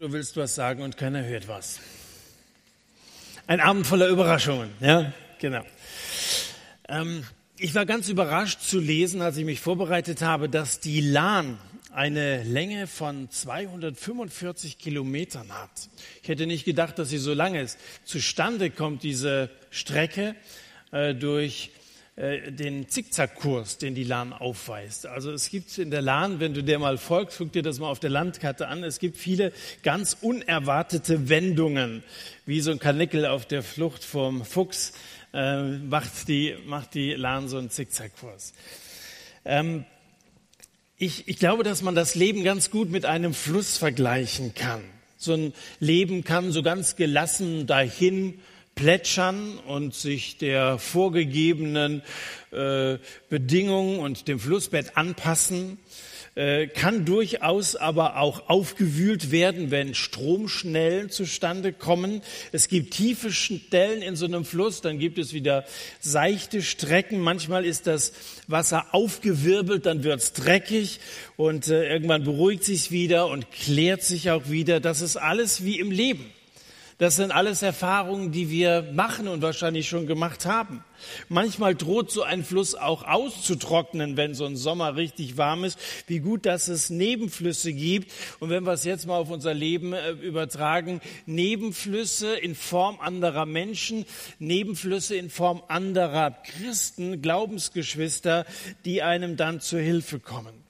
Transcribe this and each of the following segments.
Du willst was sagen und keiner hört was. Ein Abend voller Überraschungen, ja, genau. Ähm, ich war ganz überrascht zu lesen, als ich mich vorbereitet habe, dass die Lahn eine Länge von 245 Kilometern hat. Ich hätte nicht gedacht, dass sie so lang ist. Zustande kommt diese Strecke äh, durch äh, den Zickzackkurs, den die Lahn aufweist. Also es gibt in der Lahn, wenn du der mal folgst, guck dir das mal auf der Landkarte an, es gibt viele ganz unerwartete Wendungen, wie so ein Kanickel auf der Flucht vom Fuchs äh, macht, die, macht die Lahn so einen Zickzackkurs. Ähm, ich, ich glaube, dass man das Leben ganz gut mit einem Fluss vergleichen kann. So ein Leben kann so ganz gelassen dahin plätschern und sich der vorgegebenen äh, Bedingungen und dem Flussbett anpassen, äh, kann durchaus aber auch aufgewühlt werden, wenn Stromschnellen zustande kommen. Es gibt tiefe Stellen in so einem Fluss, dann gibt es wieder seichte Strecken. Manchmal ist das Wasser aufgewirbelt, dann wird's dreckig und äh, irgendwann beruhigt sich wieder und klärt sich auch wieder. Das ist alles wie im Leben. Das sind alles Erfahrungen, die wir machen und wahrscheinlich schon gemacht haben. Manchmal droht so ein Fluss auch auszutrocknen, wenn so ein Sommer richtig warm ist. Wie gut, dass es Nebenflüsse gibt. Und wenn wir es jetzt mal auf unser Leben äh, übertragen, Nebenflüsse in Form anderer Menschen, Nebenflüsse in Form anderer Christen, Glaubensgeschwister, die einem dann zur Hilfe kommen.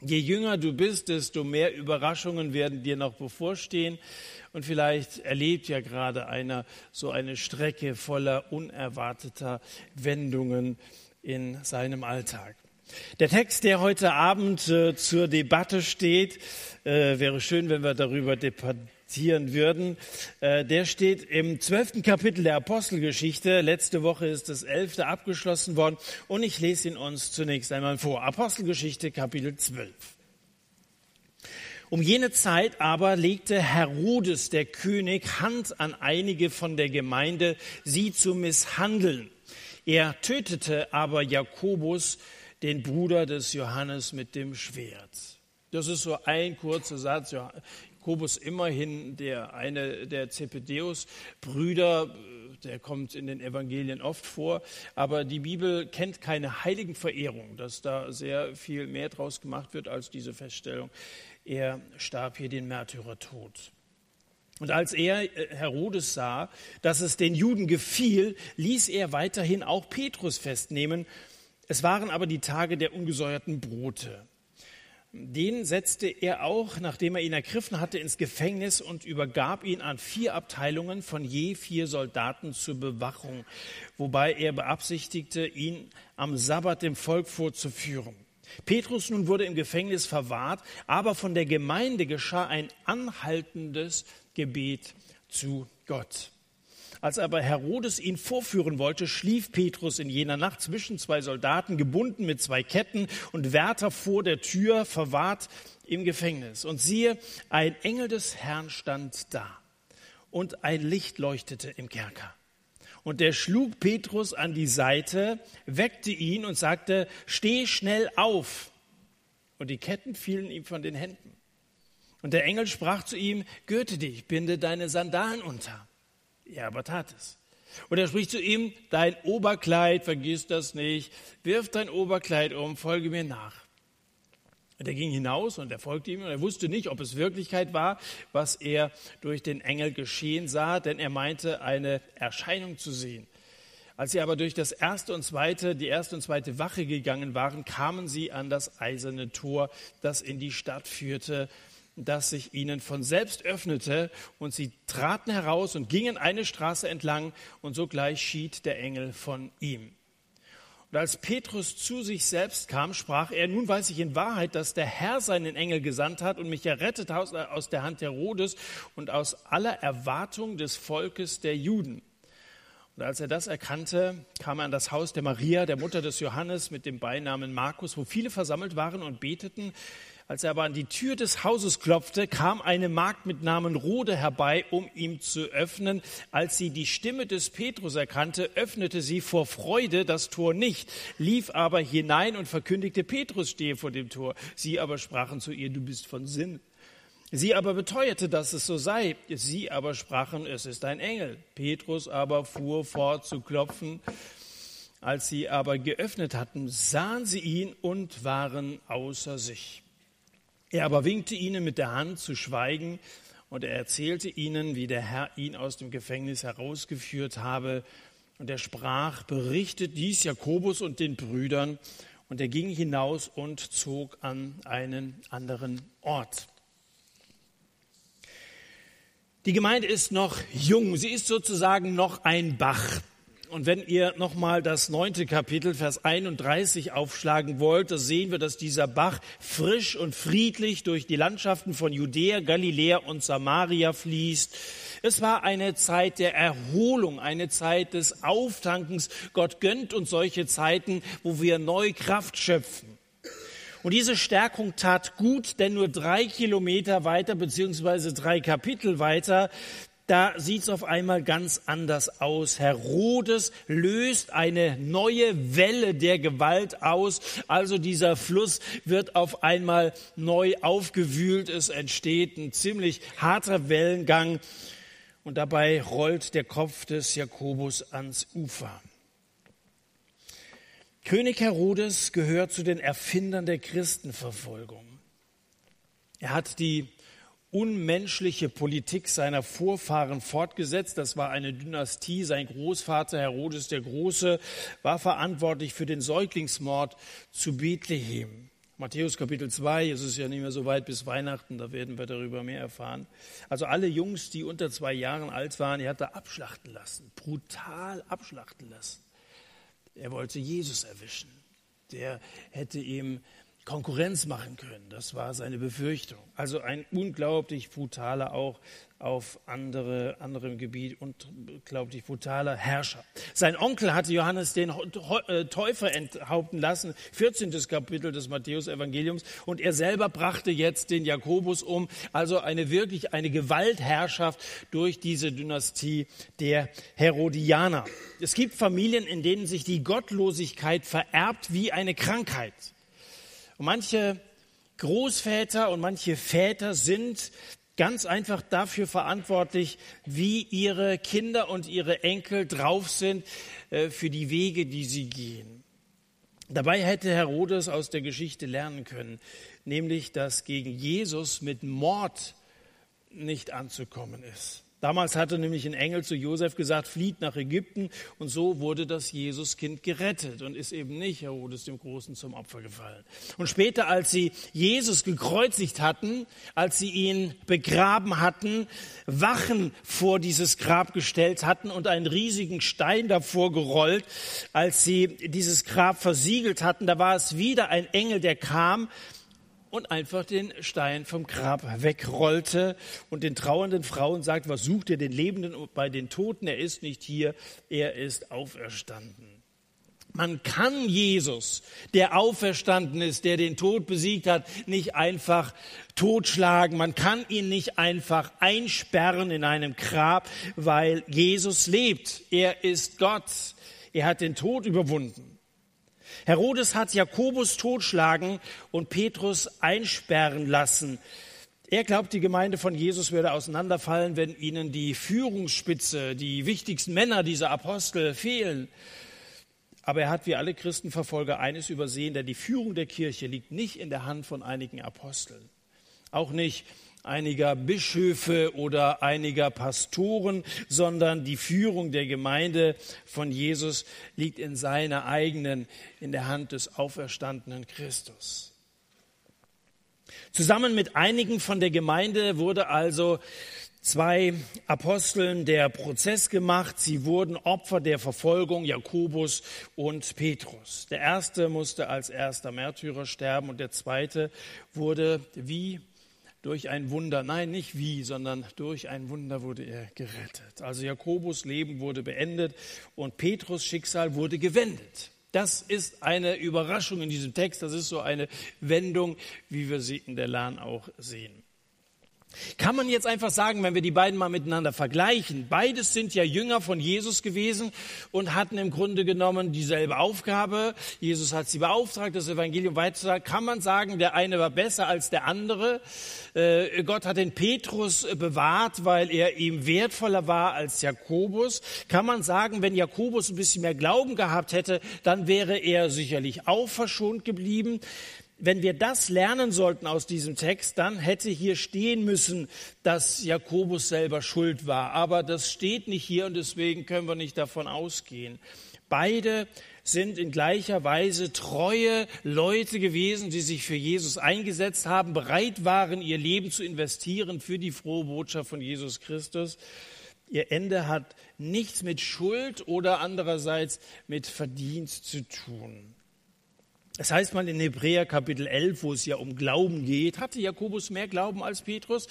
Je jünger du bist, desto mehr Überraschungen werden dir noch bevorstehen. Und vielleicht erlebt ja gerade einer so eine Strecke voller unerwarteter Wendungen in seinem Alltag. Der Text, der heute Abend äh, zur Debatte steht, äh, wäre schön, wenn wir darüber debattieren würden. Äh, der steht im zwölften Kapitel der Apostelgeschichte. Letzte Woche ist das elfte abgeschlossen worden und ich lese ihn uns zunächst einmal vor. Apostelgeschichte Kapitel 12. Um jene Zeit aber legte Herodes, der König, Hand an einige von der Gemeinde, sie zu misshandeln. Er tötete aber Jakobus, den Bruder des Johannes, mit dem Schwert. Das ist so ein kurzer Satz. Jakobus immerhin der eine der Zebedeus-Brüder, der kommt in den Evangelien oft vor, aber die Bibel kennt keine Heiligenverehrung, dass da sehr viel mehr draus gemacht wird als diese Feststellung er starb hier den Märtyrertod. Und als er, äh, Herodes, sah, dass es den Juden gefiel, ließ er weiterhin auch Petrus festnehmen. Es waren aber die Tage der ungesäuerten Brote. Den setzte er auch, nachdem er ihn ergriffen hatte, ins Gefängnis und übergab ihn an vier Abteilungen von je vier Soldaten zur Bewachung, wobei er beabsichtigte, ihn am Sabbat dem Volk vorzuführen. Petrus nun wurde im Gefängnis verwahrt, aber von der Gemeinde geschah ein anhaltendes Gebet zu Gott. Als aber Herodes ihn vorführen wollte, schlief Petrus in jener Nacht zwischen zwei Soldaten, gebunden mit zwei Ketten und Wärter vor der Tür, verwahrt im Gefängnis. Und siehe, ein Engel des Herrn stand da und ein Licht leuchtete im Kerker. Und der schlug Petrus an die Seite, weckte ihn und sagte, steh schnell auf. Und die Ketten fielen ihm von den Händen. Und der Engel sprach zu ihm, gürte dich, binde deine Sandalen unter. Er aber tat es. Und er spricht zu ihm, dein Oberkleid, vergiss das nicht, wirf dein Oberkleid um, folge mir nach. Und er ging hinaus und er folgte ihm und er wusste nicht, ob es Wirklichkeit war, was er durch den Engel geschehen sah, denn er meinte, eine Erscheinung zu sehen. Als sie aber durch das erste und zweite, die erste und zweite Wache gegangen waren, kamen sie an das eiserne Tor, das in die Stadt führte, das sich ihnen von selbst öffnete, und sie traten heraus und gingen eine Straße entlang, und sogleich schied der Engel von ihm. Und als Petrus zu sich selbst kam, sprach er, nun weiß ich in Wahrheit, dass der Herr seinen Engel gesandt hat und mich errettet aus der Hand Herodes und aus aller Erwartung des Volkes der Juden. Und als er das erkannte, kam er an das Haus der Maria, der Mutter des Johannes, mit dem Beinamen Markus, wo viele versammelt waren und beteten. Als er aber an die Tür des Hauses klopfte, kam eine Magd mit Namen Rode herbei, um ihm zu öffnen. Als sie die Stimme des Petrus erkannte, öffnete sie vor Freude das Tor nicht, lief aber hinein und verkündigte, Petrus stehe vor dem Tor. Sie aber sprachen zu ihr, du bist von Sinn. Sie aber beteuerte, dass es so sei. Sie aber sprachen, es ist ein Engel. Petrus aber fuhr fort zu klopfen. Als sie aber geöffnet hatten, sahen sie ihn und waren außer sich. Er aber winkte ihnen mit der Hand zu schweigen und er erzählte ihnen, wie der Herr ihn aus dem Gefängnis herausgeführt habe. Und er sprach, berichtet dies Jakobus und den Brüdern. Und er ging hinaus und zog an einen anderen Ort. Die Gemeinde ist noch jung, sie ist sozusagen noch ein Bach. Und wenn ihr nochmal das neunte Kapitel, Vers 31 aufschlagen wollt, da sehen wir, dass dieser Bach frisch und friedlich durch die Landschaften von Judäa, Galiläa und Samaria fließt. Es war eine Zeit der Erholung, eine Zeit des Auftankens. Gott gönnt uns solche Zeiten, wo wir neu Kraft schöpfen. Und diese Stärkung tat gut, denn nur drei Kilometer weiter, beziehungsweise drei Kapitel weiter, da sieht es auf einmal ganz anders aus. Herodes löst eine neue Welle der Gewalt aus. Also dieser Fluss wird auf einmal neu aufgewühlt. Es entsteht ein ziemlich harter Wellengang. Und dabei rollt der Kopf des Jakobus ans Ufer. König Herodes gehört zu den Erfindern der Christenverfolgung. Er hat die unmenschliche Politik seiner Vorfahren fortgesetzt. Das war eine Dynastie. Sein Großvater Herodes der Große war verantwortlich für den Säuglingsmord zu Bethlehem. Matthäus Kapitel 2, es ist ja nicht mehr so weit bis Weihnachten, da werden wir darüber mehr erfahren. Also alle Jungs, die unter zwei Jahren alt waren, er hat er abschlachten lassen, brutal abschlachten lassen. Er wollte Jesus erwischen. Der hätte ihm Konkurrenz machen können. Das war seine Befürchtung. Also ein unglaublich brutaler auch auf andere, anderem Gebiet und unglaublich brutaler Herrscher. Sein Onkel hatte Johannes den äh, Täufer enthaupten lassen, 14. Kapitel des Matthäus-Evangeliums, und er selber brachte jetzt den Jakobus um. Also eine wirklich eine Gewaltherrschaft durch diese Dynastie der Herodianer. Es gibt Familien, in denen sich die Gottlosigkeit vererbt wie eine Krankheit. Und manche Großväter und manche Väter sind ganz einfach dafür verantwortlich, wie ihre Kinder und ihre Enkel drauf sind äh, für die Wege, die sie gehen. Dabei hätte Herodes aus der Geschichte lernen können, nämlich dass gegen Jesus mit Mord nicht anzukommen ist. Damals hatte nämlich ein Engel zu Josef gesagt, flieht nach Ägypten. Und so wurde das Jesuskind gerettet und ist eben nicht Herodes dem Großen zum Opfer gefallen. Und später, als sie Jesus gekreuzigt hatten, als sie ihn begraben hatten, Wachen vor dieses Grab gestellt hatten und einen riesigen Stein davor gerollt, als sie dieses Grab versiegelt hatten, da war es wieder ein Engel, der kam und einfach den Stein vom Grab wegrollte und den trauernden Frauen sagt, was sucht ihr den Lebenden bei den Toten? Er ist nicht hier, er ist auferstanden. Man kann Jesus, der auferstanden ist, der den Tod besiegt hat, nicht einfach totschlagen. Man kann ihn nicht einfach einsperren in einem Grab, weil Jesus lebt. Er ist Gott. Er hat den Tod überwunden. Herodes hat Jakobus totschlagen und Petrus einsperren lassen. Er glaubt, die Gemeinde von Jesus würde auseinanderfallen, wenn ihnen die Führungsspitze, die wichtigsten Männer dieser Apostel fehlen. Aber er hat wie alle Christenverfolger eines übersehen, denn die Führung der Kirche liegt nicht in der Hand von einigen Aposteln. Auch nicht einiger Bischöfe oder einiger Pastoren, sondern die Führung der Gemeinde von Jesus liegt in seiner eigenen, in der Hand des auferstandenen Christus. Zusammen mit einigen von der Gemeinde wurde also zwei Aposteln der Prozess gemacht. Sie wurden Opfer der Verfolgung, Jakobus und Petrus. Der erste musste als erster Märtyrer sterben und der zweite wurde wie durch ein Wunder, nein, nicht wie, sondern durch ein Wunder wurde er gerettet. Also Jakobus Leben wurde beendet und Petrus Schicksal wurde gewendet. Das ist eine Überraschung in diesem Text. Das ist so eine Wendung, wie wir sie in der Lahn auch sehen. Kann man jetzt einfach sagen, wenn wir die beiden mal miteinander vergleichen, beides sind ja Jünger von Jesus gewesen und hatten im Grunde genommen dieselbe Aufgabe. Jesus hat sie beauftragt, das Evangelium weiterzusagen. Kann man sagen, der eine war besser als der andere? Äh, Gott hat den Petrus bewahrt, weil er ihm wertvoller war als Jakobus. Kann man sagen, wenn Jakobus ein bisschen mehr Glauben gehabt hätte, dann wäre er sicherlich auch verschont geblieben wenn wir das lernen sollten aus diesem Text, dann hätte hier stehen müssen, dass Jakobus selber schuld war. Aber das steht nicht hier und deswegen können wir nicht davon ausgehen. Beide sind in gleicher Weise treue Leute gewesen, die sich für Jesus eingesetzt haben, bereit waren, ihr Leben zu investieren für die frohe Botschaft von Jesus Christus. Ihr Ende hat nichts mit Schuld oder andererseits mit Verdienst zu tun. Es heißt mal in Hebräer Kapitel 11, wo es ja um Glauben geht, hatte Jakobus mehr Glauben als Petrus?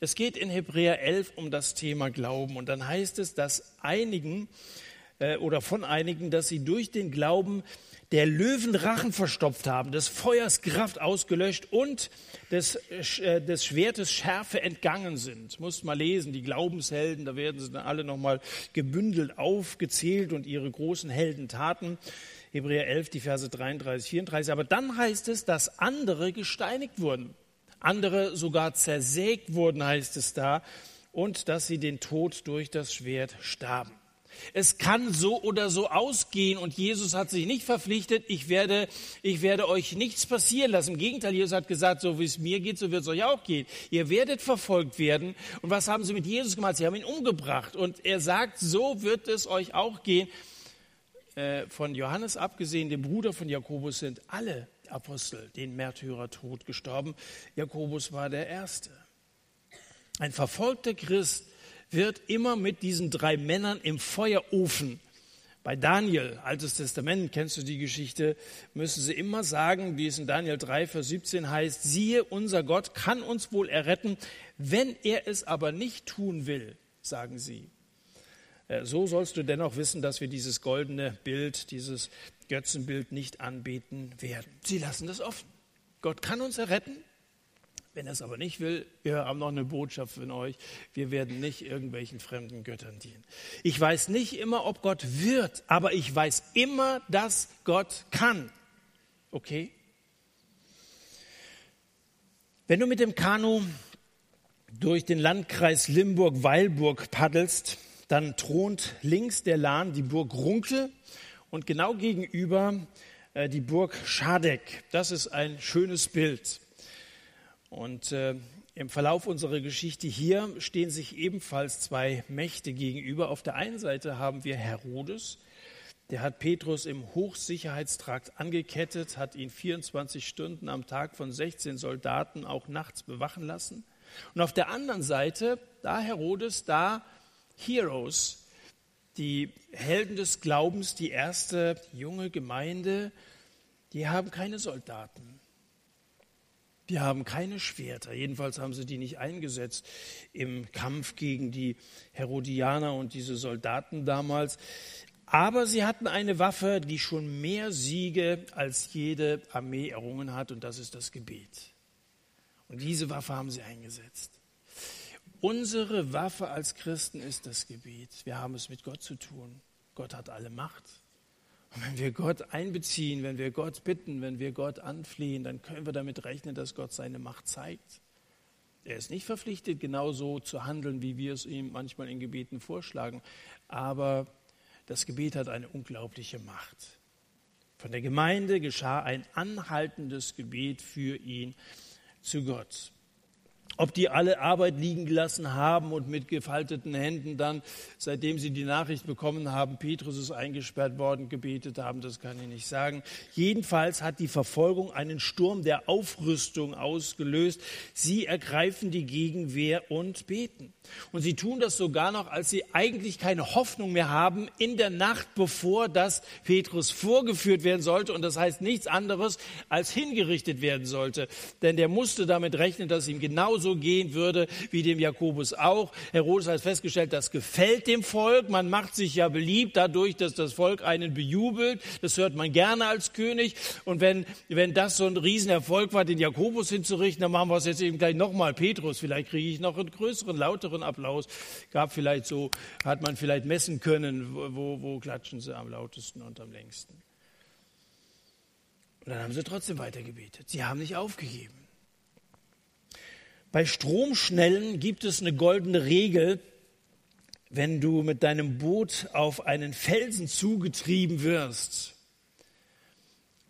Es geht in Hebräer 11 um das Thema Glauben. Und dann heißt es, dass einigen äh, oder von einigen, dass sie durch den Glauben der Löwenrachen verstopft haben, des Feuers Kraft ausgelöscht und des, äh, des Schwertes Schärfe entgangen sind. Muss mal lesen, die Glaubenshelden, da werden sie dann alle nochmal gebündelt aufgezählt und ihre großen Heldentaten. Hebräer 11, die Verse 33, 34. Aber dann heißt es, dass andere gesteinigt wurden. Andere sogar zersägt wurden, heißt es da. Und dass sie den Tod durch das Schwert starben. Es kann so oder so ausgehen und Jesus hat sich nicht verpflichtet, ich werde, ich werde euch nichts passieren lassen. Im Gegenteil, Jesus hat gesagt, so wie es mir geht, so wird es euch auch gehen. Ihr werdet verfolgt werden. Und was haben sie mit Jesus gemacht? Sie haben ihn umgebracht. Und er sagt, so wird es euch auch gehen. Äh, von Johannes abgesehen, dem Bruder von Jakobus, sind alle Apostel den Märtyrertod gestorben. Jakobus war der Erste. Ein verfolgter Christ wird immer mit diesen drei Männern im Feuerofen bei Daniel, Altes Testament, kennst du die Geschichte, müssen sie immer sagen, wie es in Daniel 3, Vers 17 heißt, siehe, unser Gott kann uns wohl erretten, wenn er es aber nicht tun will, sagen sie. Äh, so sollst du dennoch wissen, dass wir dieses goldene Bild, dieses Götzenbild nicht anbeten werden. Sie lassen das offen. Gott kann uns erretten. Wenn er es aber nicht will, wir haben noch eine Botschaft für euch. Wir werden nicht irgendwelchen fremden Göttern dienen. Ich weiß nicht immer, ob Gott wird, aber ich weiß immer, dass Gott kann. Okay? Wenn du mit dem Kanu durch den Landkreis Limburg-Weilburg paddelst, dann thront links der Lahn die Burg Runkel und genau gegenüber äh, die Burg Schadeck. Das ist ein schönes Bild. Und äh, im Verlauf unserer Geschichte hier stehen sich ebenfalls zwei Mächte gegenüber. Auf der einen Seite haben wir Herodes, der hat Petrus im Hochsicherheitstrakt angekettet, hat ihn 24 Stunden am Tag von 16 Soldaten auch nachts bewachen lassen. Und auf der anderen Seite, da Herodes, da Heroes, die Helden des Glaubens, die erste junge Gemeinde, die haben keine Soldaten. Die haben keine Schwerter. Jedenfalls haben sie die nicht eingesetzt im Kampf gegen die Herodianer und diese Soldaten damals. Aber sie hatten eine Waffe, die schon mehr Siege als jede Armee errungen hat, und das ist das Gebet. Und diese Waffe haben sie eingesetzt. Unsere Waffe als Christen ist das Gebet. Wir haben es mit Gott zu tun. Gott hat alle Macht. Und wenn wir Gott einbeziehen, wenn wir Gott bitten, wenn wir Gott anflehen, dann können wir damit rechnen, dass Gott seine Macht zeigt. Er ist nicht verpflichtet, genauso zu handeln, wie wir es ihm manchmal in Gebeten vorschlagen. Aber das Gebet hat eine unglaubliche Macht. Von der Gemeinde geschah ein anhaltendes Gebet für ihn zu Gott. Ob die alle Arbeit liegen gelassen haben und mit gefalteten Händen dann, seitdem sie die Nachricht bekommen haben, Petrus ist eingesperrt worden, gebetet haben, das kann ich nicht sagen. Jedenfalls hat die Verfolgung einen Sturm der Aufrüstung ausgelöst. Sie ergreifen die Gegenwehr und beten. Und sie tun das sogar noch, als sie eigentlich keine Hoffnung mehr haben, in der Nacht, bevor das Petrus vorgeführt werden sollte. Und das heißt nichts anderes, als hingerichtet werden sollte. Denn der musste damit rechnen, dass ihm genau genauso gehen würde wie dem Jakobus auch. Herodes hat festgestellt, das gefällt dem Volk. Man macht sich ja beliebt dadurch, dass das Volk einen bejubelt. Das hört man gerne als König. Und wenn, wenn das so ein Riesenerfolg war, den Jakobus hinzurichten, dann machen wir es jetzt eben gleich nochmal Petrus. Vielleicht kriege ich noch einen größeren, lauteren Applaus. Gab vielleicht so, hat man vielleicht messen können, wo, wo klatschen sie am lautesten und am längsten. Und dann haben sie trotzdem weitergebetet. Sie haben nicht aufgegeben. Bei Stromschnellen gibt es eine goldene Regel, wenn du mit deinem Boot auf einen Felsen zugetrieben wirst.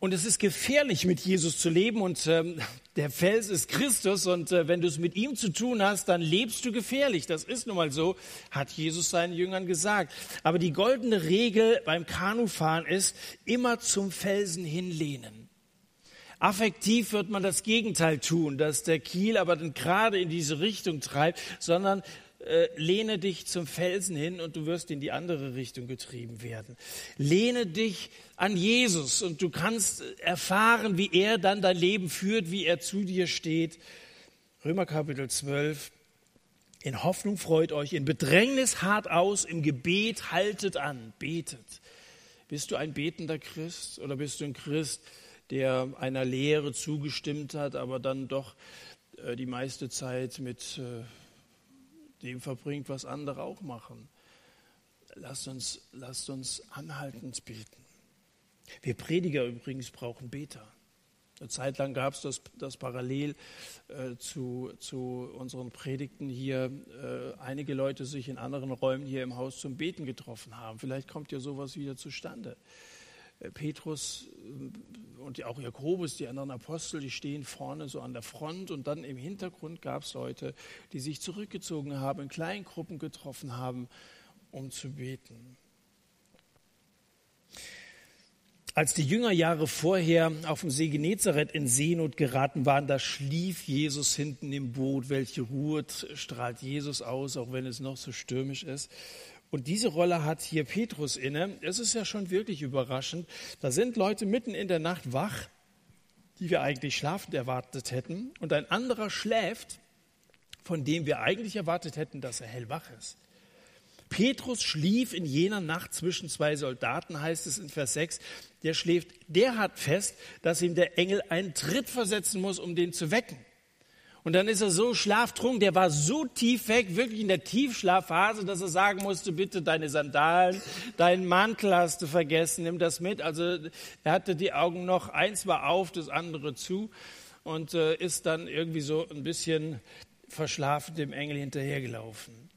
Und es ist gefährlich, mit Jesus zu leben und ähm, der Fels ist Christus und äh, wenn du es mit ihm zu tun hast, dann lebst du gefährlich. Das ist nun mal so, hat Jesus seinen Jüngern gesagt. Aber die goldene Regel beim Kanufahren ist, immer zum Felsen hinlehnen. Affektiv wird man das Gegenteil tun, dass der Kiel aber dann gerade in diese Richtung treibt, sondern äh, lehne dich zum Felsen hin und du wirst in die andere Richtung getrieben werden. Lehne dich an Jesus und du kannst erfahren, wie er dann dein Leben führt, wie er zu dir steht. Römer Kapitel 12. In Hoffnung freut euch, in Bedrängnis hart aus, im Gebet haltet an, betet. Bist du ein betender Christ oder bist du ein Christ, der einer Lehre zugestimmt hat, aber dann doch äh, die meiste Zeit mit äh, dem verbringt, was andere auch machen. Lasst uns, lasst uns anhaltend beten. Wir Prediger übrigens brauchen Beter. Eine Zeit lang gab es das, das parallel äh, zu, zu unseren Predigten hier, äh, einige Leute sich in anderen Räumen hier im Haus zum Beten getroffen haben. Vielleicht kommt ja sowas wieder zustande. Äh, Petrus äh, und auch Jakobus, die anderen Apostel, die stehen vorne so an der Front und dann im Hintergrund gab es Leute, die sich zurückgezogen haben, in kleinen Gruppen getroffen haben, um zu beten. Als die Jünger Jahre vorher auf dem See Genezareth in Seenot geraten waren, da schlief Jesus hinten im Boot. Welche Ruhe strahlt Jesus aus, auch wenn es noch so stürmisch ist. Und diese Rolle hat hier Petrus inne. Es ist ja schon wirklich überraschend. Da sind Leute mitten in der Nacht wach, die wir eigentlich schlafend erwartet hätten. Und ein anderer schläft, von dem wir eigentlich erwartet hätten, dass er hellwach ist. Petrus schlief in jener Nacht zwischen zwei Soldaten, heißt es in Vers 6. Der schläft, der hat fest, dass ihm der Engel einen Tritt versetzen muss, um den zu wecken. Und dann ist er so schlaftrunken, der war so tief weg, wirklich in der Tiefschlafphase, dass er sagen musste, bitte deine Sandalen, deinen Mantel hast du vergessen, nimm das mit. Also er hatte die Augen noch, eins war auf, das andere zu und äh, ist dann irgendwie so ein bisschen verschlafen dem Engel hinterhergelaufen.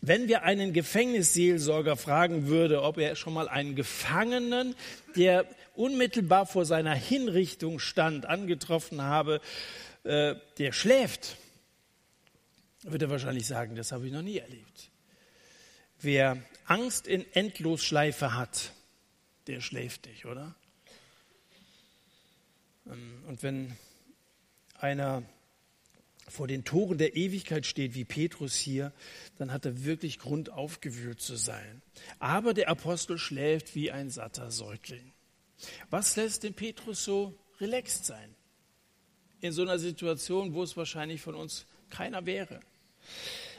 Wenn wir einen Gefängnisseelsorger fragen würde, ob er schon mal einen Gefangenen, der unmittelbar vor seiner Hinrichtung stand, angetroffen habe, äh, der schläft, wird er wahrscheinlich sagen, das habe ich noch nie erlebt. Wer Angst in Endlosschleife hat, der schläft nicht, oder? Ähm, und wenn einer vor den Toren der Ewigkeit steht, wie Petrus hier, dann hat er wirklich Grund aufgewühlt zu sein. Aber der Apostel schläft wie ein satter Säugling. Was lässt den Petrus so relaxed sein? In so einer Situation, wo es wahrscheinlich von uns keiner wäre.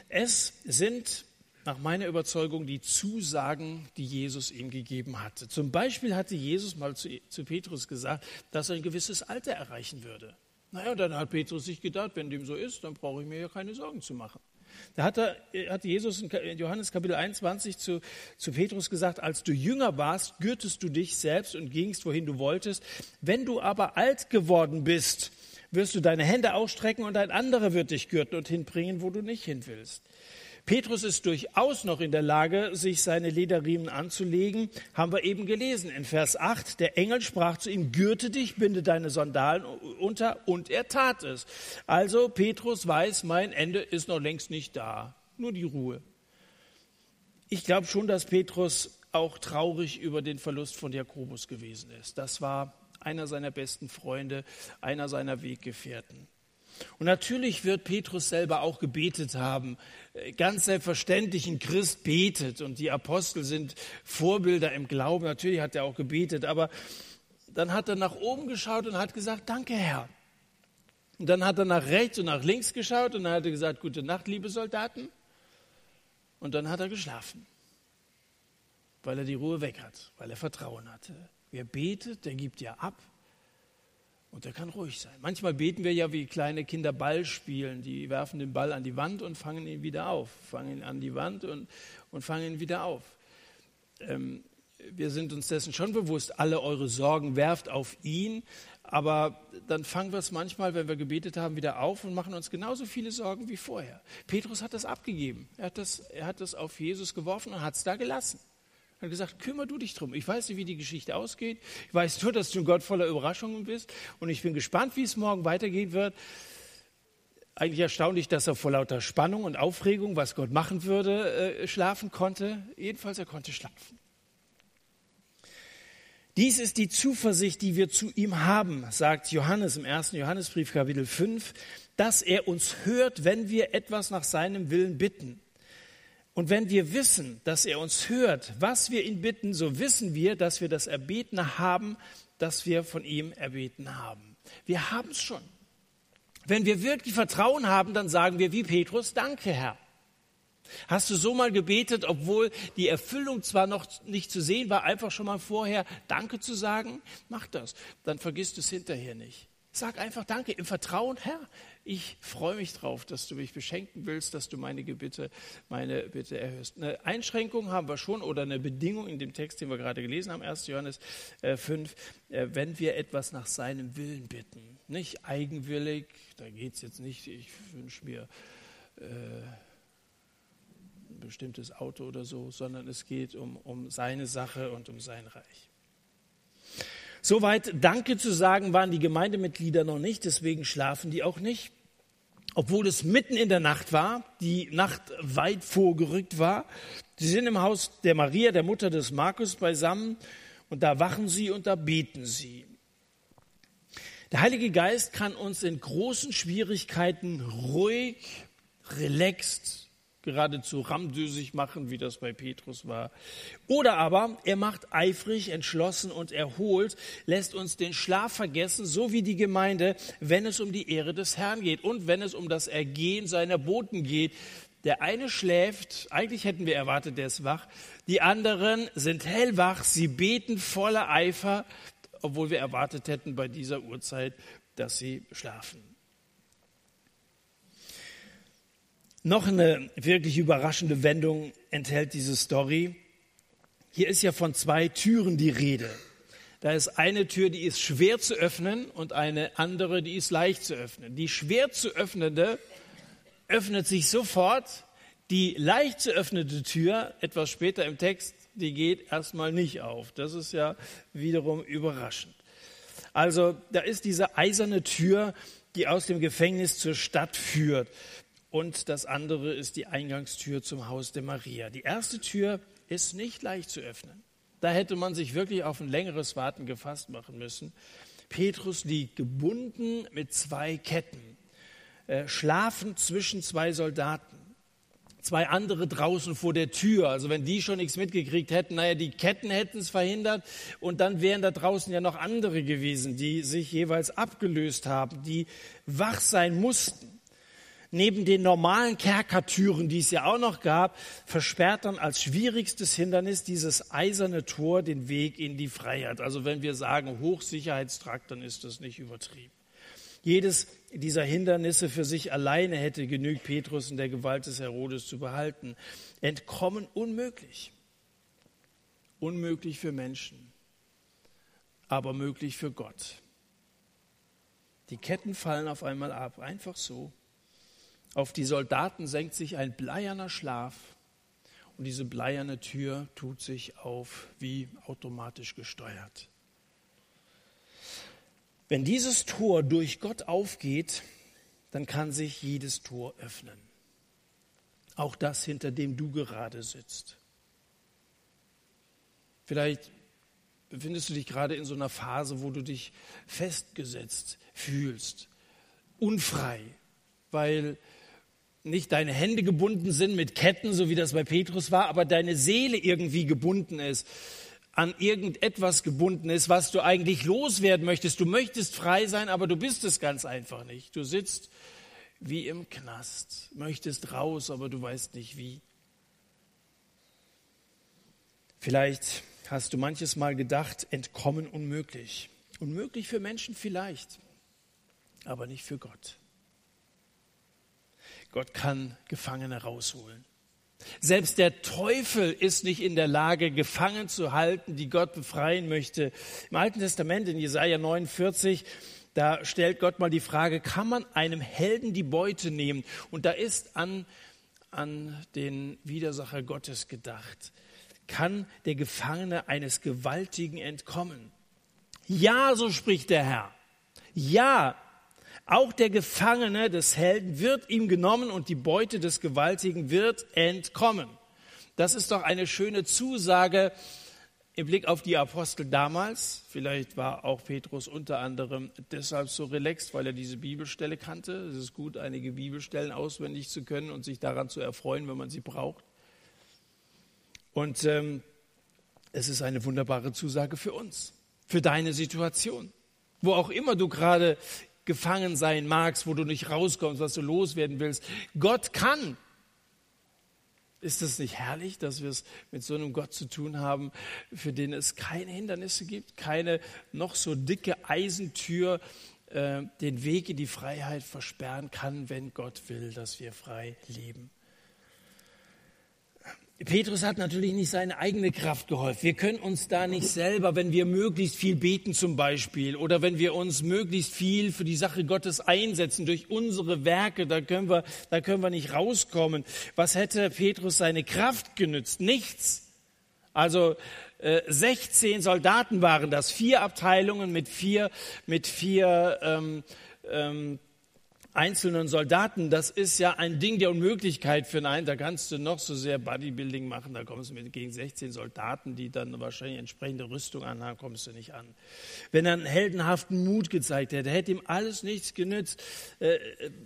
Es sind nach meiner Überzeugung die Zusagen, die Jesus ihm gegeben hatte. Zum Beispiel hatte Jesus mal zu, zu Petrus gesagt, dass er ein gewisses Alter erreichen würde. Naja, dann hat Petrus sich gedacht, wenn dem so ist, dann brauche ich mir ja keine Sorgen zu machen. Da hat, er, hat Jesus in Johannes Kapitel 21 zu, zu Petrus gesagt, als du jünger warst, gürtest du dich selbst und gingst, wohin du wolltest. Wenn du aber alt geworden bist, wirst du deine Hände ausstrecken und ein anderer wird dich gürten und hinbringen, wo du nicht hin willst. Petrus ist durchaus noch in der Lage, sich seine Lederriemen anzulegen, haben wir eben gelesen in Vers 8. Der Engel sprach zu ihm, gürte dich, binde deine Sandalen unter und er tat es. Also Petrus weiß, mein Ende ist noch längst nicht da, nur die Ruhe. Ich glaube schon, dass Petrus auch traurig über den Verlust von Jakobus gewesen ist. Das war einer seiner besten Freunde, einer seiner Weggefährten. Und natürlich wird Petrus selber auch gebetet haben. Ganz selbstverständlich, ein Christ betet und die Apostel sind Vorbilder im Glauben. Natürlich hat er auch gebetet, aber dann hat er nach oben geschaut und hat gesagt, danke Herr. Und dann hat er nach rechts und nach links geschaut und dann hat er gesagt, gute Nacht, liebe Soldaten. Und dann hat er geschlafen, weil er die Ruhe weg hat, weil er Vertrauen hatte. Wer betet, der gibt ja ab und der kann ruhig sein. Manchmal beten wir ja wie kleine Kinder Ball spielen. Die werfen den Ball an die Wand und fangen ihn wieder auf. Fangen ihn an die Wand und, und fangen ihn wieder auf. Ähm, wir sind uns dessen schon bewusst, alle eure Sorgen werft auf ihn. Aber dann fangen wir es manchmal, wenn wir gebetet haben, wieder auf und machen uns genauso viele Sorgen wie vorher. Petrus hat das abgegeben. Er hat das, er hat das auf Jesus geworfen und hat es da gelassen. Hat gesagt, kümmere du dich drum. Ich weiß nicht, wie die Geschichte ausgeht. Ich weiß nur, dass du ein Gott voller Überraschungen bist. Und ich bin gespannt, wie es morgen weitergehen wird. Eigentlich erstaunlich, dass er vor lauter Spannung und Aufregung, was Gott machen würde, äh, schlafen konnte. Jedenfalls, er konnte schlafen. Dies ist die Zuversicht, die wir zu ihm haben, sagt Johannes im ersten Johannesbrief Kapitel 5, dass er uns hört, wenn wir etwas nach seinem Willen bitten. Und wenn wir wissen, dass er uns hört, was wir ihn bitten, so wissen wir, dass wir das Erbetene haben, das wir von ihm erbeten haben. Wir haben es schon. Wenn wir wirklich Vertrauen haben, dann sagen wir wie Petrus, danke Herr. Hast du so mal gebetet, obwohl die Erfüllung zwar noch nicht zu sehen war, einfach schon mal vorher Danke zu sagen? Mach das, dann vergisst du es hinterher nicht. Sag einfach Danke im Vertrauen, Herr, ich freue mich drauf, dass du mich beschenken willst, dass du meine Gebitte, meine Bitte erhöhst. Eine Einschränkung haben wir schon oder eine Bedingung in dem Text, den wir gerade gelesen haben, 1. Johannes 5, äh, äh, wenn wir etwas nach seinem Willen bitten. Nicht eigenwillig, da geht es jetzt nicht, ich wünsche mir äh, ein bestimmtes Auto oder so, sondern es geht um, um seine Sache und um sein Reich. Soweit Danke zu sagen waren die Gemeindemitglieder noch nicht, deswegen schlafen die auch nicht. Obwohl es mitten in der Nacht war, die Nacht weit vorgerückt war. Sie sind im Haus der Maria, der Mutter des Markus, beisammen und da wachen sie und da beten sie. Der Heilige Geist kann uns in großen Schwierigkeiten ruhig, relaxed geradezu ramdösig machen, wie das bei Petrus war. Oder aber er macht eifrig, entschlossen und erholt, lässt uns den Schlaf vergessen, so wie die Gemeinde, wenn es um die Ehre des Herrn geht und wenn es um das Ergehen seiner Boten geht. Der eine schläft, eigentlich hätten wir erwartet, der ist wach. Die anderen sind hellwach, sie beten voller Eifer, obwohl wir erwartet hätten bei dieser Uhrzeit, dass sie schlafen. Noch eine wirklich überraschende Wendung enthält diese Story. Hier ist ja von zwei Türen die Rede. Da ist eine Tür, die ist schwer zu öffnen und eine andere, die ist leicht zu öffnen. Die schwer zu öffnende öffnet sich sofort. Die leicht zu öffnende Tür, etwas später im Text, die geht erstmal nicht auf. Das ist ja wiederum überraschend. Also da ist diese eiserne Tür, die aus dem Gefängnis zur Stadt führt und das andere ist die Eingangstür zum Haus der Maria. Die erste Tür ist nicht leicht zu öffnen. Da hätte man sich wirklich auf ein längeres Warten gefasst machen müssen. Petrus liegt gebunden mit zwei Ketten, äh, schlafend zwischen zwei Soldaten. Zwei andere draußen vor der Tür. Also wenn die schon nichts mitgekriegt hätten, naja, die Ketten hätten es verhindert und dann wären da draußen ja noch andere gewesen, die sich jeweils abgelöst haben, die wach sein mussten neben den normalen Kerkertüren, die es ja auch noch gab, versperrt dann als schwierigstes Hindernis dieses eiserne Tor den Weg in die Freiheit. Also wenn wir sagen Hochsicherheitstrakt, dann ist das nicht übertrieben. Jedes dieser Hindernisse für sich alleine hätte genügt, Petrus in der Gewalt des Herodes zu behalten. Entkommen unmöglich. Unmöglich für Menschen, aber möglich für Gott. Die Ketten fallen auf einmal ab, einfach so. Auf die Soldaten senkt sich ein bleierner Schlaf und diese bleierne Tür tut sich auf wie automatisch gesteuert. Wenn dieses Tor durch Gott aufgeht, dann kann sich jedes Tor öffnen. Auch das, hinter dem du gerade sitzt. Vielleicht befindest du dich gerade in so einer Phase, wo du dich festgesetzt fühlst, unfrei, weil nicht deine Hände gebunden sind mit Ketten, so wie das bei Petrus war, aber deine Seele irgendwie gebunden ist an irgendetwas gebunden ist, was du eigentlich loswerden möchtest. Du möchtest frei sein, aber du bist es ganz einfach nicht. Du sitzt wie im Knast, möchtest raus, aber du weißt nicht wie. Vielleicht hast du manches Mal gedacht, entkommen unmöglich. Unmöglich für Menschen vielleicht, aber nicht für Gott. Gott kann Gefangene rausholen. Selbst der Teufel ist nicht in der Lage, Gefangen zu halten, die Gott befreien möchte. Im Alten Testament, in Jesaja 49, da stellt Gott mal die Frage, kann man einem Helden die Beute nehmen? Und da ist an, an den Widersacher Gottes gedacht. Kann der Gefangene eines Gewaltigen entkommen? Ja, so spricht der Herr. Ja, auch der Gefangene des Helden wird ihm genommen und die Beute des Gewaltigen wird entkommen. Das ist doch eine schöne Zusage im Blick auf die Apostel damals. Vielleicht war auch Petrus unter anderem deshalb so relaxed, weil er diese Bibelstelle kannte. Es ist gut, einige Bibelstellen auswendig zu können und sich daran zu erfreuen, wenn man sie braucht. Und ähm, es ist eine wunderbare Zusage für uns, für deine Situation. Wo auch immer du gerade gefangen sein magst, wo du nicht rauskommst, was du loswerden willst. Gott kann. Ist das nicht herrlich, dass wir es mit so einem Gott zu tun haben, für den es keine Hindernisse gibt, keine noch so dicke Eisentür äh, den Weg in die Freiheit versperren kann, wenn Gott will, dass wir frei leben? Petrus hat natürlich nicht seine eigene Kraft geholfen. Wir können uns da nicht selber, wenn wir möglichst viel beten zum Beispiel oder wenn wir uns möglichst viel für die Sache Gottes einsetzen durch unsere Werke, da können wir, da können wir nicht rauskommen. Was hätte Petrus seine Kraft genützt? Nichts. Also äh, 16 Soldaten waren das, vier Abteilungen mit vier, mit vier ähm, ähm, einzelnen Soldaten, das ist ja ein Ding der Unmöglichkeit für einen. Da kannst du noch so sehr Bodybuilding machen, da kommst du mit gegen 16 Soldaten, die dann wahrscheinlich entsprechende Rüstung anhaben, kommst du nicht an. Wenn er einen heldenhaften Mut gezeigt hätte, hätte ihm alles nichts genützt. Äh,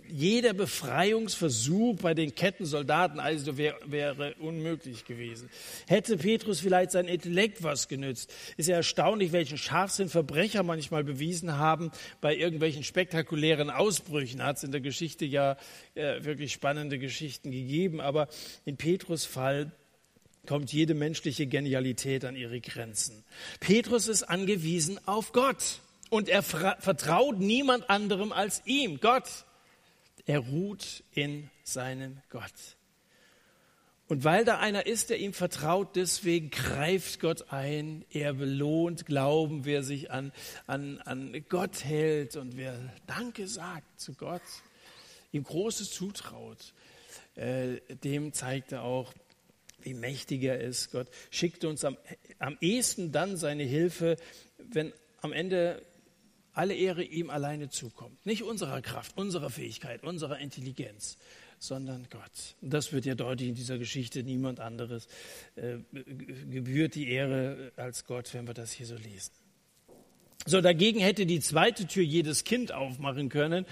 jeder Befreiungsversuch bei den Kettensoldaten also wär, wäre unmöglich gewesen. Hätte Petrus vielleicht sein Intellekt was genützt? Ist ja erstaunlich, welchen Scharfsinn Verbrecher manchmal bewiesen haben bei irgendwelchen spektakulären Ausbrüchen. Hat es in der Geschichte ja äh, wirklich spannende Geschichten gegeben, aber in Petrus Fall kommt jede menschliche Genialität an ihre Grenzen. Petrus ist angewiesen auf Gott und er vertraut niemand anderem als ihm, Gott. Er ruht in seinen Gott. Und weil da einer ist, der ihm vertraut, deswegen greift Gott ein. Er belohnt Glauben, wer sich an, an, an Gott hält und wer Danke sagt zu Gott, ihm Großes zutraut, äh, dem zeigt er auch, wie mächtig er ist. Gott schickt uns am, am ehesten dann seine Hilfe, wenn am Ende alle Ehre ihm alleine zukommt. Nicht unserer Kraft, unserer Fähigkeit, unserer Intelligenz, sondern Gott. Das wird ja deutlich in dieser Geschichte. Niemand anderes äh, gebührt die Ehre als Gott, wenn wir das hier so lesen. So, dagegen hätte die zweite Tür jedes Kind aufmachen können.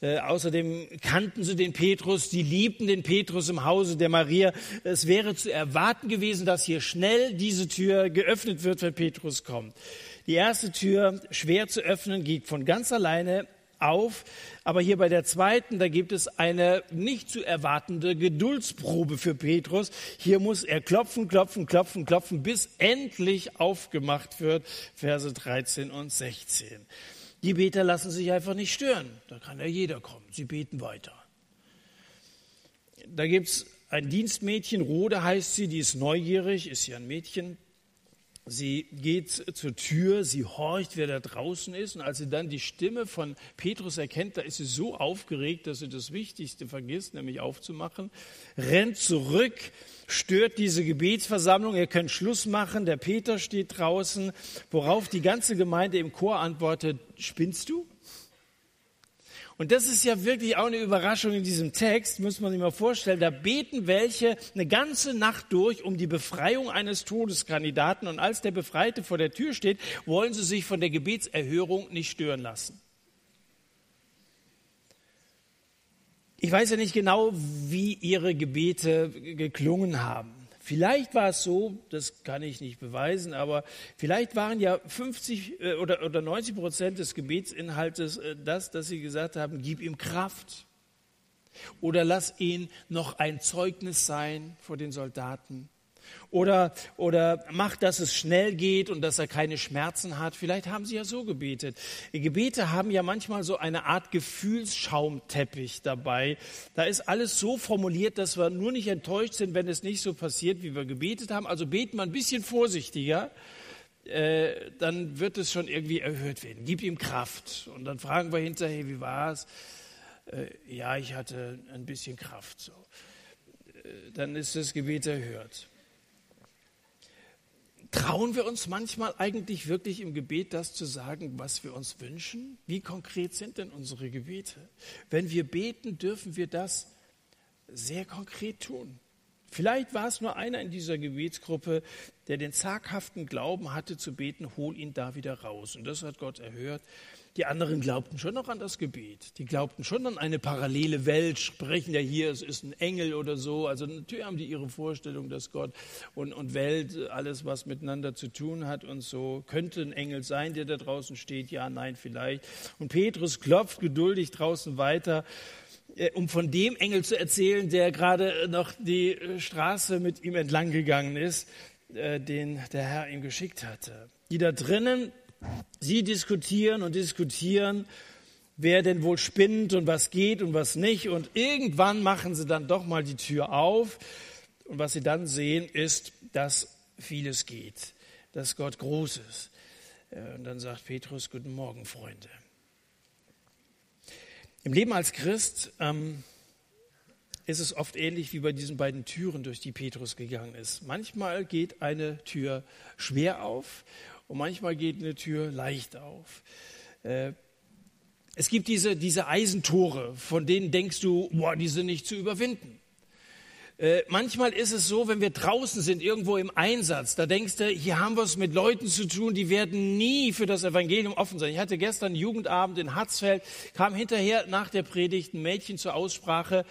Äh, außerdem kannten sie den Petrus, die liebten den Petrus im Hause der Maria. Es wäre zu erwarten gewesen, dass hier schnell diese Tür geöffnet wird, wenn Petrus kommt. Die erste Tür, schwer zu öffnen, geht von ganz alleine auf. Aber hier bei der zweiten, da gibt es eine nicht zu erwartende Geduldsprobe für Petrus. Hier muss er klopfen, klopfen, klopfen, klopfen, bis endlich aufgemacht wird. Verse 13 und 16. Die Beter lassen sich einfach nicht stören. Da kann ja jeder kommen. Sie beten weiter. Da gibt es ein Dienstmädchen, Rode heißt sie, die ist neugierig, ist ja ein Mädchen. Sie geht zur Tür, sie horcht, wer da draußen ist. Und als sie dann die Stimme von Petrus erkennt, da ist sie so aufgeregt, dass sie das Wichtigste vergisst, nämlich aufzumachen, rennt zurück, stört diese Gebetsversammlung. Ihr könnt Schluss machen. Der Peter steht draußen, worauf die ganze Gemeinde im Chor antwortet, spinnst du? Und das ist ja wirklich auch eine Überraschung in diesem Text, muss man sich mal vorstellen. Da beten welche eine ganze Nacht durch um die Befreiung eines Todeskandidaten. Und als der Befreite vor der Tür steht, wollen sie sich von der Gebetserhörung nicht stören lassen. Ich weiß ja nicht genau, wie ihre Gebete geklungen haben. Vielleicht war es so, das kann ich nicht beweisen, aber vielleicht waren ja 50 äh, oder, oder 90 Prozent des Gebetsinhaltes äh, das, dass sie gesagt haben, gib ihm Kraft. Oder lass ihn noch ein Zeugnis sein vor den Soldaten. Oder, oder macht, dass es schnell geht und dass er keine Schmerzen hat. Vielleicht haben sie ja so gebetet. Gebete haben ja manchmal so eine Art Gefühlsschaumteppich dabei. Da ist alles so formuliert, dass wir nur nicht enttäuscht sind, wenn es nicht so passiert, wie wir gebetet haben. Also beten wir ein bisschen vorsichtiger. Äh, dann wird es schon irgendwie erhört werden. Gib ihm Kraft. Und dann fragen wir hinterher, wie war es? Äh, ja, ich hatte ein bisschen Kraft. Äh, dann ist das Gebet erhört. Trauen wir uns manchmal eigentlich wirklich im Gebet das zu sagen, was wir uns wünschen? Wie konkret sind denn unsere Gebete? Wenn wir beten, dürfen wir das sehr konkret tun. Vielleicht war es nur einer in dieser Gebetsgruppe, der den zaghaften Glauben hatte zu beten, hol ihn da wieder raus. Und das hat Gott erhört. Die anderen glaubten schon noch an das Gebet. Die glaubten schon an eine parallele Welt, sprechen ja hier, es ist ein Engel oder so. Also natürlich haben die ihre Vorstellung, dass Gott und, und Welt, alles was miteinander zu tun hat und so, könnte ein Engel sein, der da draußen steht. Ja, nein, vielleicht. Und Petrus klopft geduldig draußen weiter äh, um von dem Engel zu erzählen, der gerade noch die Straße mit ihm entlang gegangen ist, äh, den der Herr ihm geschickt hatte. Die da drinnen Sie diskutieren und diskutieren, wer denn wohl spinnt und was geht und was nicht. Und irgendwann machen sie dann doch mal die Tür auf. Und was sie dann sehen, ist, dass vieles geht, dass Gott groß ist. Äh, und dann sagt Petrus, guten Morgen, Freunde. Im Leben als Christ ähm, ist es oft ähnlich wie bei diesen beiden Türen, durch die Petrus gegangen ist. Manchmal geht eine Tür schwer auf und manchmal geht eine Tür leicht auf. Äh, es gibt diese, diese Eisentore, von denen denkst du, boah, die sind nicht zu überwinden. Äh, manchmal ist es so, wenn wir draußen sind, irgendwo im Einsatz, da denkst du, hier haben wir es mit Leuten zu tun, die werden nie für das Evangelium offen sein. Ich hatte gestern Jugendabend in Hatzfeld, kam hinterher nach der Predigt ein Mädchen zur Aussprache,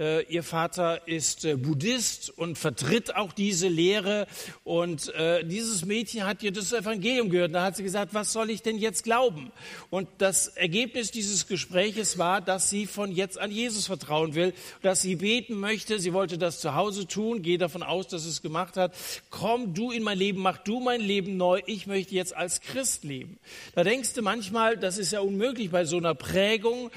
äh, ihr Vater ist äh, Buddhist und vertritt auch diese Lehre. Und äh, dieses Mädchen hat ihr das Evangelium gehört. Da hat sie gesagt, was soll ich denn jetzt glauben? Und das Ergebnis dieses Gespräches war, dass sie von jetzt an Jesus vertrauen will, dass sie beten möchte. Sie wollte das zu Hause tun, gehe davon aus, dass es gemacht hat. Komm du in mein Leben, mach du mein Leben neu. Ich möchte jetzt als Christ leben. Da denkst du manchmal, das ist ja unmöglich bei so einer Prägung.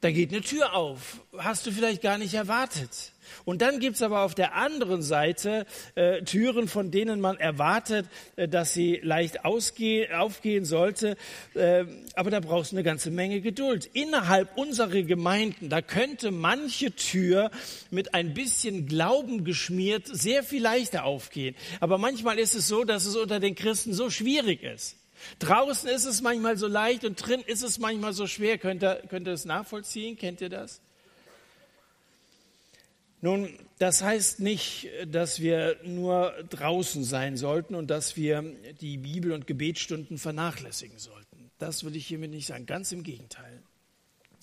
Da geht eine Tür auf. Hast du vielleicht gar nicht erwartet. Und dann gibt's aber auf der anderen Seite äh, Türen, von denen man erwartet, äh, dass sie leicht ausgehen, aufgehen sollte. Äh, aber da brauchst du eine ganze Menge Geduld. Innerhalb unserer Gemeinden, da könnte manche Tür mit ein bisschen Glauben geschmiert sehr viel leichter aufgehen. Aber manchmal ist es so, dass es unter den Christen so schwierig ist. Draußen ist es manchmal so leicht und drin ist es manchmal so schwer. Könnt ihr, könnt ihr das nachvollziehen? Kennt ihr das? Nun, das heißt nicht, dass wir nur draußen sein sollten und dass wir die Bibel- und Gebetsstunden vernachlässigen sollten. Das will ich hiermit nicht sagen. Ganz im Gegenteil.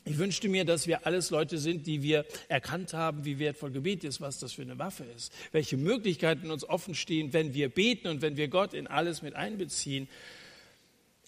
Ich wünschte mir, dass wir alles Leute sind, die wir erkannt haben, wie wertvoll Gebet ist, was das für eine Waffe ist, welche Möglichkeiten uns offen stehen, wenn wir beten und wenn wir Gott in alles mit einbeziehen.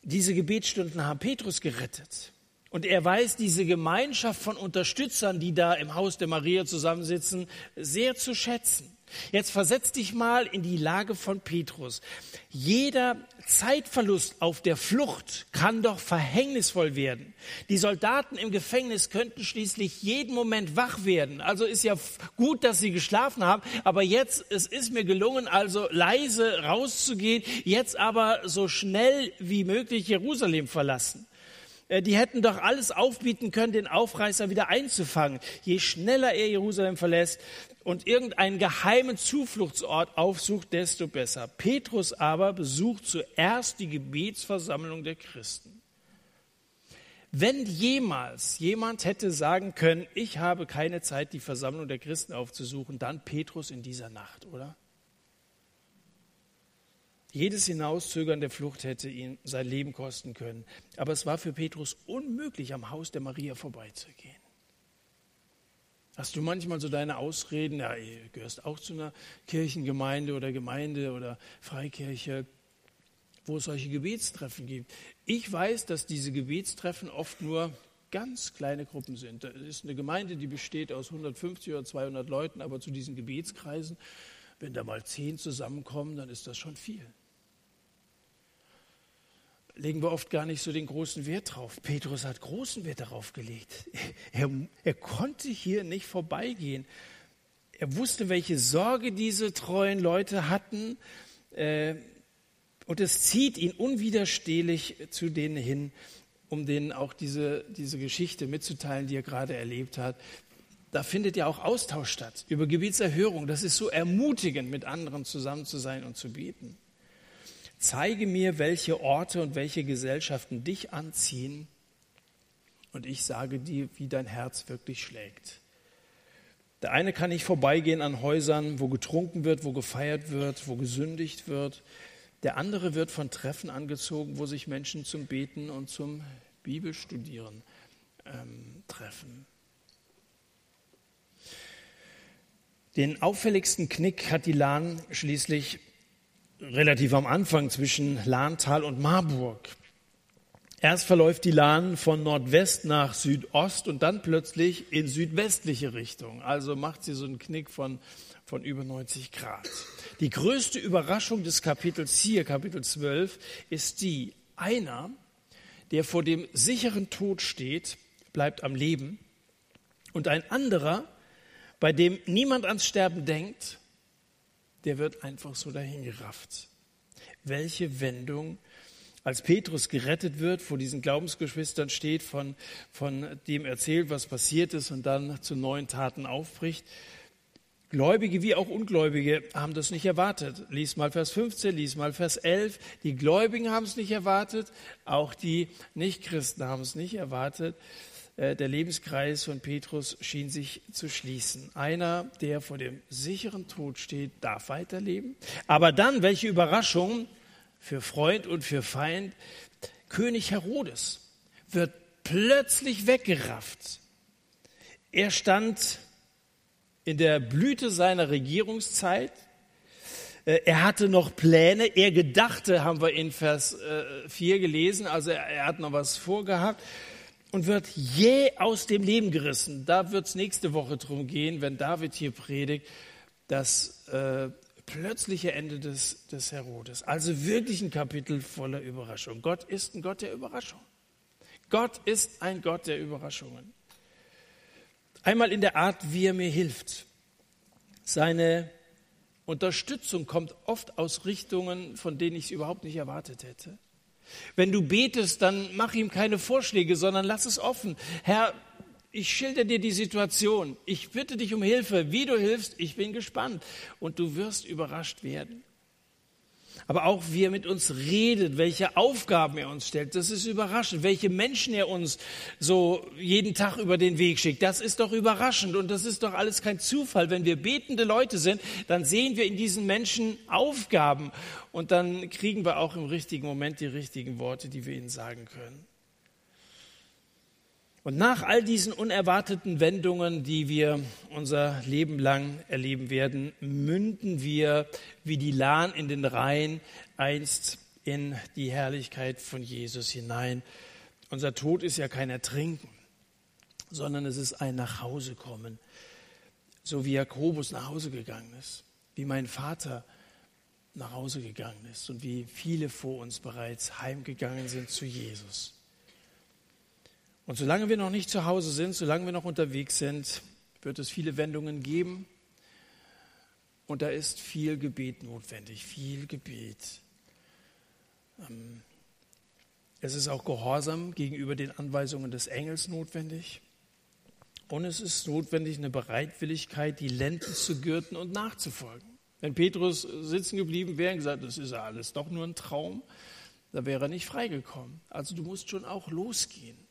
Diese Gebetsstunden haben Petrus gerettet. Und er weiß diese Gemeinschaft von Unterstützern, die da im Haus der Maria zusammensitzen, sehr zu schätzen. Jetzt versetz dich mal in die Lage von Petrus. Jeder Zeitverlust auf der Flucht kann doch verhängnisvoll werden. Die Soldaten im Gefängnis könnten schließlich jeden Moment wach werden. Also ist ja gut, dass sie geschlafen haben. Aber jetzt, es ist mir gelungen, also leise rauszugehen, jetzt aber so schnell wie möglich Jerusalem verlassen. Äh, die hätten doch alles aufbieten können, den Aufreißer wieder einzufangen. Je schneller er Jerusalem verlässt und irgendeinen geheimen Zufluchtsort aufsucht, desto besser. Petrus aber besucht zuerst die Gebetsversammlung der Christen. Wenn jemals jemand hätte sagen können, ich habe keine Zeit, die Versammlung der Christen aufzusuchen, dann Petrus in dieser Nacht, oder? Jedes Hinauszögern der Flucht hätte ihn sein Leben kosten können. Aber es war für Petrus unmöglich, am Haus der Maria vorbeizugehen. Hast du manchmal so deine Ausreden, ja, du gehörst auch zu einer Kirchengemeinde oder Gemeinde oder Freikirche, wo es solche Gebetstreffen gibt. Ich weiß, dass diese Gebetstreffen oft nur ganz kleine Gruppen sind. Das ist eine Gemeinde, die besteht aus 150 oder 200 Leuten, aber zu diesen Gebetskreisen, wenn da mal zehn zusammenkommen, dann ist das schon viel legen wir oft gar nicht so den großen Wert drauf. Petrus hat großen Wert darauf gelegt. Er, er konnte hier nicht vorbeigehen. Er wusste, welche Sorge diese treuen Leute hatten. Äh, und es zieht ihn unwiderstehlich zu denen hin, um denen auch diese, diese Geschichte mitzuteilen, die er gerade erlebt hat. Da findet ja auch Austausch statt über Gebetserhörung. Das ist so ermutigend, mit anderen zusammen zu sein und zu beten. Zeige mir, welche Orte und welche Gesellschaften dich anziehen und ich sage dir, wie dein Herz wirklich schlägt. Der eine kann nicht vorbeigehen an Häusern, wo getrunken wird, wo gefeiert wird, wo gesündigt wird. Der andere wird von Treffen angezogen, wo sich Menschen zum Beten und zum Bibelstudieren ähm, treffen. Den auffälligsten Knick hat die Lahn schließlich relativ am Anfang zwischen Lahntal und Marburg. Erst verläuft die Lahn von Nordwest nach Südost und dann plötzlich in südwestliche Richtung. Also macht sie so einen Knick von, von über 90 Grad. Die größte Überraschung des Kapitels hier, Kapitel 12, ist die, einer, der vor dem sicheren Tod steht, bleibt am Leben und ein anderer, bei dem niemand ans Sterben denkt, der wird einfach so dahingerafft. Welche Wendung, als Petrus gerettet wird, vor diesen Glaubensgeschwistern steht, von, von dem erzählt, was passiert ist und dann zu neuen Taten aufbricht. Gläubige wie auch Ungläubige haben das nicht erwartet. Lies mal Vers 15, lies mal Vers 11. Die Gläubigen haben es nicht erwartet, auch die Nichtchristen haben es nicht erwartet. Äh, der Lebenskreis von Petrus schien sich zu schließen. Einer, der vor dem sicheren Tod steht, darf weiterleben. Aber dann, welche Überraschung für Freund und für Feind, König Herodes wird plötzlich weggerafft. Er stand in der Blüte seiner Regierungszeit. Äh, er hatte noch Pläne. Er gedachte, haben wir in Vers 4 äh, gelesen. Also er hat noch was vorgehabt und wird jäh aus dem Leben gerissen. Da wird es nächste Woche drum gehen, wenn David hier predigt, das äh, plötzliche Ende des, des Herodes. Also wirklich ein Kapitel voller Überraschung. Gott ist ein Gott der Überraschung. Gott ist ein Gott der Überraschungen. Einmal in der Art, wie er mir hilft. Seine Unterstützung kommt oft aus Richtungen, von denen ich es überhaupt nicht erwartet hätte. Wenn du betest, dann mach ihm keine Vorschläge, sondern lass es offen. Herr, ich schilder dir die Situation. Ich bitte dich um Hilfe. Wie du hilfst, ich bin gespannt. Und du wirst überrascht werden aber auch wie er mit uns redet, welche Aufgaben er uns stellt. Das ist überraschend. Welche Menschen er uns so jeden Tag über den Weg schickt. Das ist doch überraschend und das ist doch alles kein Zufall. Wenn wir betende Leute sind, dann sehen wir in diesen Menschen Aufgaben und dann kriegen wir auch im richtigen Moment die richtigen Worte, die wir ihnen sagen können. Und nach all diesen unerwarteten Wendungen, die wir unser Leben lang erleben werden, münden wir wie die Lahn in den Rhein einst in die Herrlichkeit von Jesus hinein. Unser Tod ist ja kein Ertrinken, sondern es ist ein Nachhausekommen, so wie Jakobus nach Hause gegangen ist, wie mein Vater nach Hause gegangen ist und wie viele vor uns bereits heimgegangen sind zu Jesus. Und solange wir noch nicht zu Hause sind, solange wir noch unterwegs sind, wird es viele Wendungen geben. Und da ist viel Gebet notwendig, viel Gebet. Ähm, es ist auch Gehorsam gegenüber den Anweisungen des Engels notwendig. Und es ist notwendig eine Bereitwilligkeit, die Lenden zu gürten und nachzufolgen. Wenn Petrus sitzen geblieben wäre und gesagt, das ist ja alles doch nur ein Traum, da wäre er nicht freigekommen. Also du musst schon auch losgehen.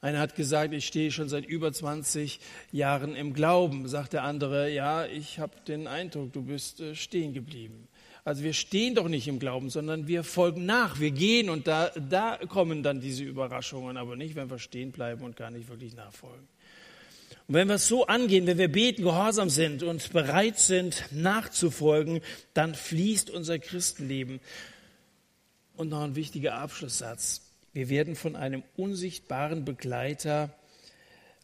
Einer hat gesagt, ich stehe schon seit über 20 Jahren im Glauben. Sagt der andere, ja, ich habe den Eindruck, du bist äh, stehen geblieben. Also wir stehen doch nicht im Glauben, sondern wir folgen nach, wir gehen und da, da kommen dann diese Überraschungen, aber nicht, wenn wir stehen bleiben und gar nicht wirklich nachfolgen. Und wenn wir es so angehen, wenn wir beten, gehorsam sind und bereit sind, nachzufolgen, dann fließt unser Christenleben. Und noch ein wichtiger Abschlusssatz. Wir werden von einem unsichtbaren Begleiter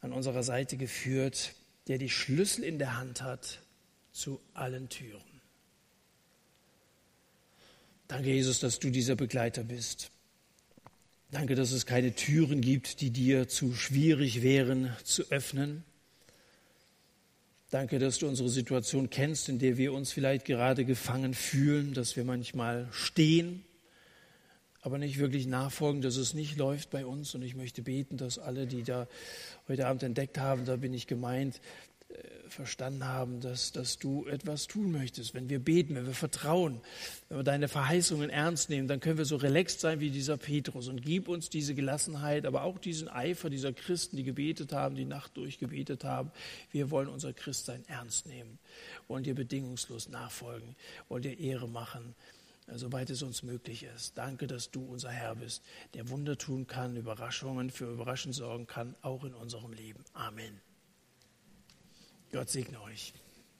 an unserer Seite geführt, der die Schlüssel in der Hand hat zu allen Türen. Danke, Jesus, dass du dieser Begleiter bist. Danke, dass es keine Türen gibt, die dir zu schwierig wären zu öffnen. Danke, dass du unsere Situation kennst, in der wir uns vielleicht gerade gefangen fühlen, dass wir manchmal stehen, aber nicht wirklich nachfolgen, dass es nicht läuft bei uns. Und ich möchte beten, dass alle, die da heute Abend entdeckt haben, da bin ich gemeint, verstanden haben, dass, dass du etwas tun möchtest. Wenn wir beten, wenn wir vertrauen, wenn wir deine Verheißungen ernst nehmen, dann können wir so relaxed sein wie dieser Petrus und gib uns diese Gelassenheit, aber auch diesen Eifer dieser Christen, die gebetet haben, die Nacht durchgebetet haben. Wir wollen unser Christsein ernst nehmen, wollen dir bedingungslos nachfolgen, wollen dir Ehre machen soweit es uns möglich ist. Danke, dass du unser Herr bist, der Wunder tun kann, Überraschungen für Überraschungen sorgen kann, auch in unserem Leben. Amen. Gott segne euch.